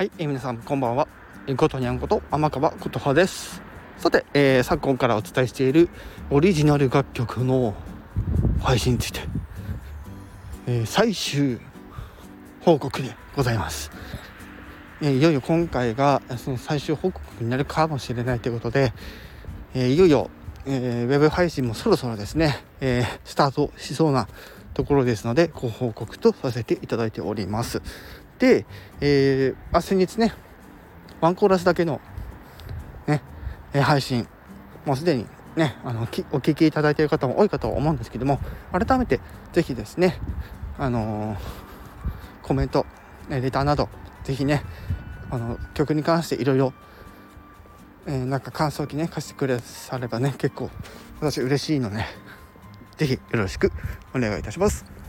はい、えー、皆さんこんばんは。えー、ことにゃんこと天川琴葉です。さて、えー、昨今からお伝えしているオリジナル楽曲の配信について、えー、最終報告でございます。えー、いよいよ今回がその最終報告になるかもしれないということで、えー、いよいよ、えー、ウェブ配信もそろそろですね、えー、スタートしそうなところですのでご報告とさせていただいております。で、えー、あ先日ね、ワンコーラスだけの、ね、配信、もうすでにね、あのお聞きいただいている方も多いかと思うんですけども、改めてぜひですね、あのー、コメント、レターなど、ぜひね、あの曲に関していろいろ、え、なんか感想機ね、貸してくださればね、結構私嬉しいので、ぜひよろしくお願いいたします。